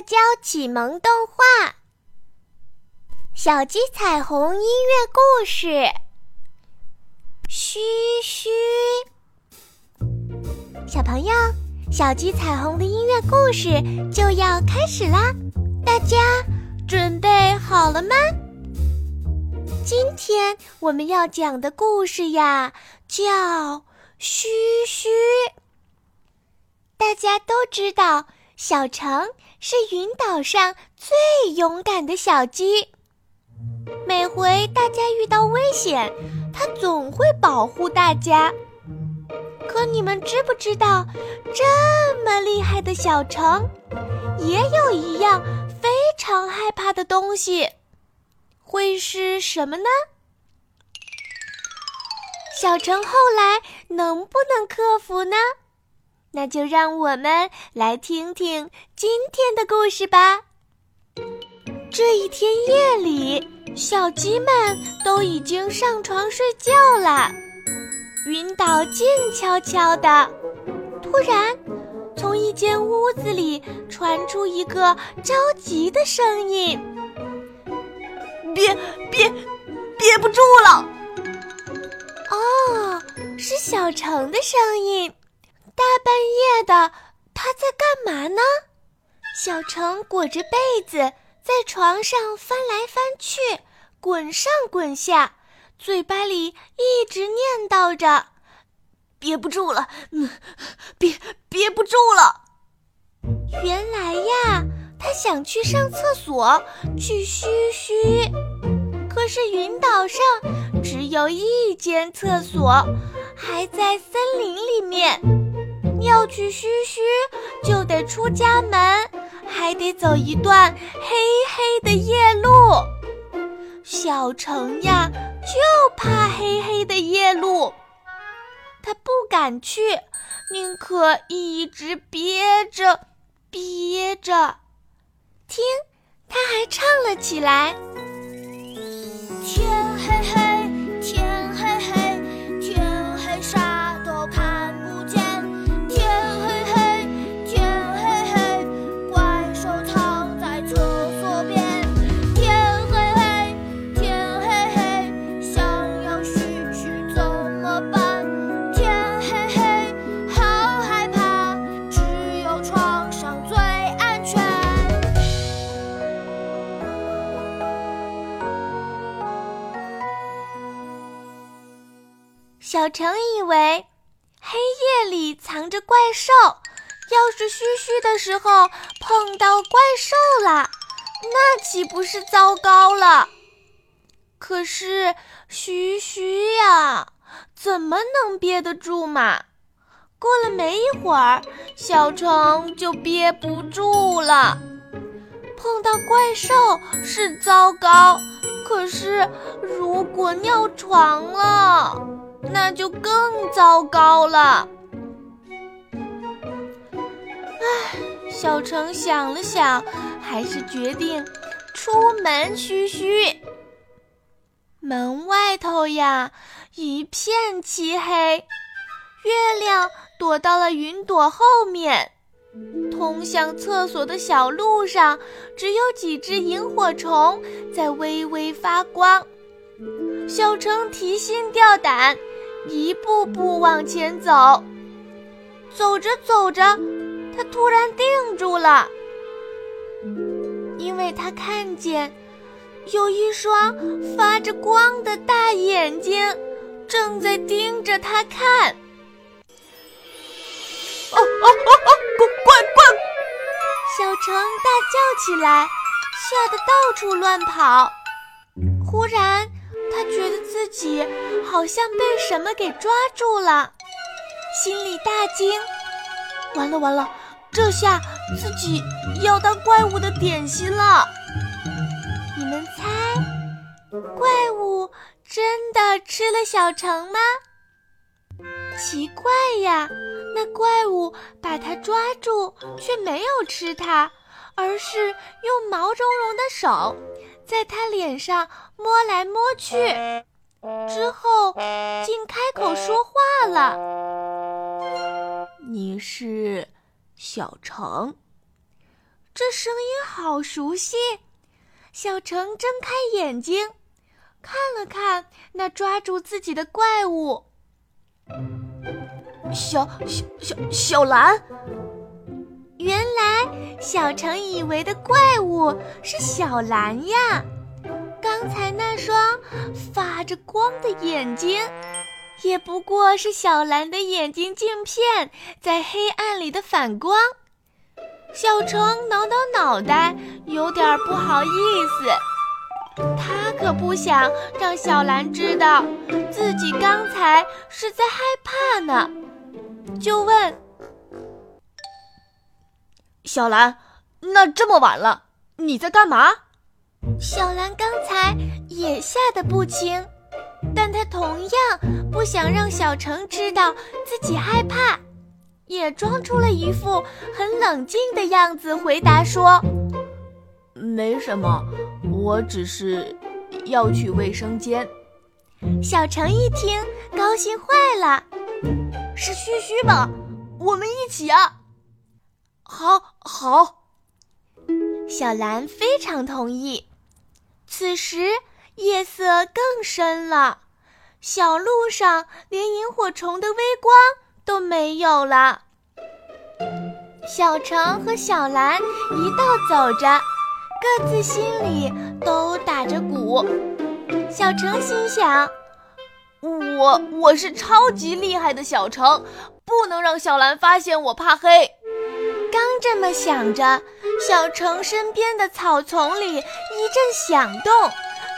社交启蒙动画《小鸡彩虹音乐故事》。嘘嘘，小朋友，小鸡彩虹的音乐故事就要开始啦！大家准备好了吗？今天我们要讲的故事呀，叫《嘘嘘》。大家都知道。小橙是云岛上最勇敢的小鸡。每回大家遇到危险，它总会保护大家。可你们知不知道，这么厉害的小橙，也有一样非常害怕的东西，会是什么呢？小橙后来能不能克服呢？那就让我们来听听今天的故事吧。这一天夜里，小鸡们都已经上床睡觉了。云岛静悄悄的，突然，从一间屋子里传出一个着急的声音：“憋憋憋不住了！”哦，是小橙的声音。大半夜的，他在干嘛呢？小橙裹着被子在床上翻来翻去，滚上滚下，嘴巴里一直念叨着：“憋不住了，嗯，憋憋不住了。”原来呀，他想去上厕所，去嘘嘘。可是云岛上只有一间厕所，还在森林里面。要去嘘嘘，就得出家门，还得走一段黑黑的夜路。小橙呀，就怕黑黑的夜路，他不敢去，宁可一直憋着，憋着。听，他还唱了起来。小橙以为黑夜里藏着怪兽，要是嘘嘘的时候碰到怪兽了，那岂不是糟糕了？可是嘘嘘呀，怎么能憋得住嘛？过了没一会儿，小橙就憋不住了。碰到怪兽是糟糕，可是如果尿床了……那就更糟糕了。唉，小城想了想，还是决定出门嘘嘘。门外头呀，一片漆黑，月亮躲到了云朵后面。通向厕所的小路上，只有几只萤火虫在微微发光。小城提心吊胆。一步步往前走，走着走着，他突然定住了，因为他看见有一双发着光的大眼睛正在盯着他看。哦哦哦哦！怪怪！小城大叫起来，吓得到处乱跑。忽然。他觉得自己好像被什么给抓住了，心里大惊。完了完了，这下自己要当怪物的点心了。你们猜，怪物真的吃了小橙吗？奇怪呀，那怪物把它抓住，却没有吃它，而是用毛茸茸的手。在他脸上摸来摸去，之后竟开口说话了：“你是小橙，这声音好熟悉。小程睁开眼睛，看了看那抓住自己的怪物。小小小小蓝，原来小程以为的怪物是小蓝呀。刚才那双发着光的眼睛，也不过是小蓝的眼睛镜片在黑暗里的反光。小程挠挠脑袋，有点不好意思。他可不想让小蓝知道自己刚才是在害怕呢，就问：“小兰，那这么晚了，你在干嘛？”小兰刚才也吓得不轻，但她同样不想让小程知道自己害怕，也装出了一副很冷静的样子，回答说：“没什么，我只是要去卫生间。”小程一听，高兴坏了：“是嘘嘘吧？我们一起啊！”“好，好。”小蓝非常同意。此时夜色更深了，小路上连萤火虫的微光都没有了。小程和小蓝一道走着，各自心里都打着鼓。小程心想：“我我是超级厉害的小程，不能让小蓝发现我怕黑。”刚这么想着，小城身边的草丛里一阵响动，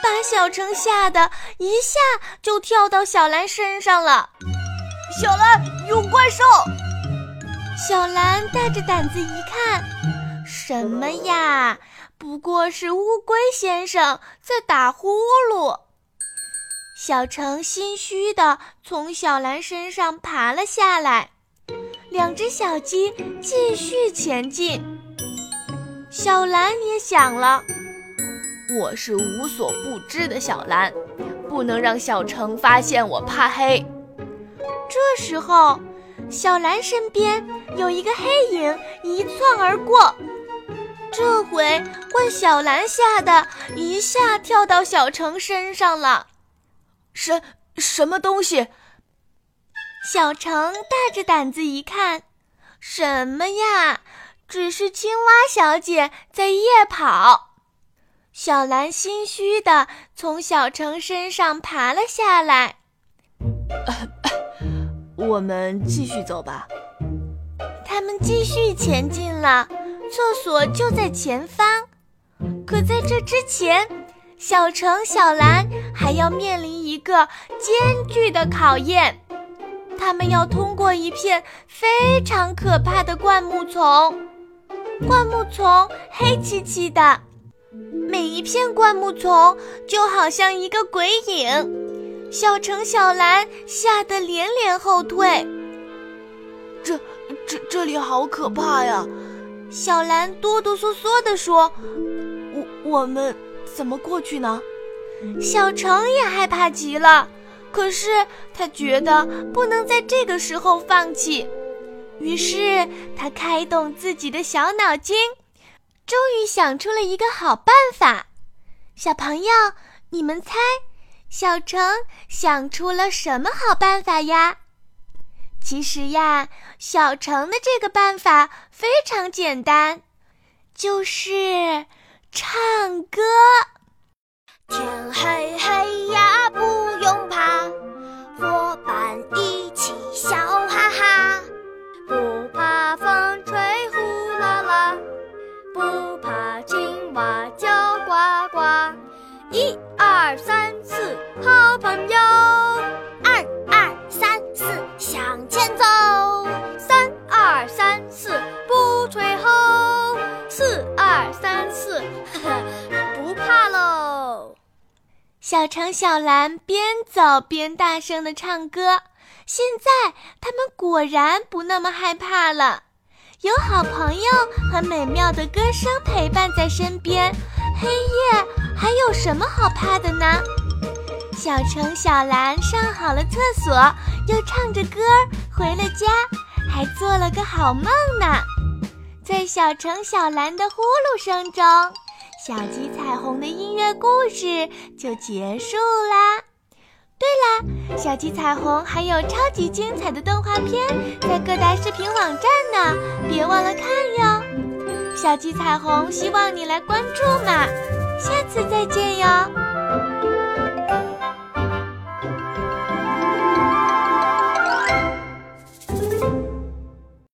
把小城吓得一下就跳到小兰身上了。小兰有怪兽！小兰带着胆子一看，什么呀？不过是乌龟先生在打呼噜。小城心虚地从小兰身上爬了下来。两只小鸡继续前进，小蓝也想了：我是无所不知的小蓝，不能让小程发现我怕黑。这时候，小蓝身边有一个黑影一窜而过，这回换小蓝吓得一下跳到小城身上了。什什么东西？小程大着胆子一看，什么呀？只是青蛙小姐在夜跑。小蓝心虚的从小程身上爬了下来。我们继续走吧。他们继续前进了，厕所就在前方。可在这之前，小程、小蓝还要面临一个艰巨的考验。他们要通过一片非常可怕的灌木丛，灌木丛黑漆漆的，每一片灌木丛就好像一个鬼影。小橙、小蓝吓得连连后退。这、这、这里好可怕呀！小蓝哆哆嗦嗦地说：“我、我们怎么过去呢？”小橙也害怕极了。可是他觉得不能在这个时候放弃，于是他开动自己的小脑筋，终于想出了一个好办法。小朋友，你们猜，小城想出了什么好办法呀？其实呀，小城的这个办法非常简单，就是唱歌。天黑黑四，不退后。四二三四，不怕喽。小橙、小蓝边走边大声的唱歌，现在他们果然不那么害怕了。有好朋友和美妙的歌声陪伴在身边，黑夜还有什么好怕的呢？小橙、小蓝上好了厕所，又唱着歌回了家，还做了个好梦呢。在小橙、小蓝的呼噜声中，小鸡彩虹的音乐故事就结束啦。对了，小鸡彩虹还有超级精彩的动画片在各大视频网站呢，别忘了看哟。小鸡彩虹希望你来关注嘛，下次再见哟。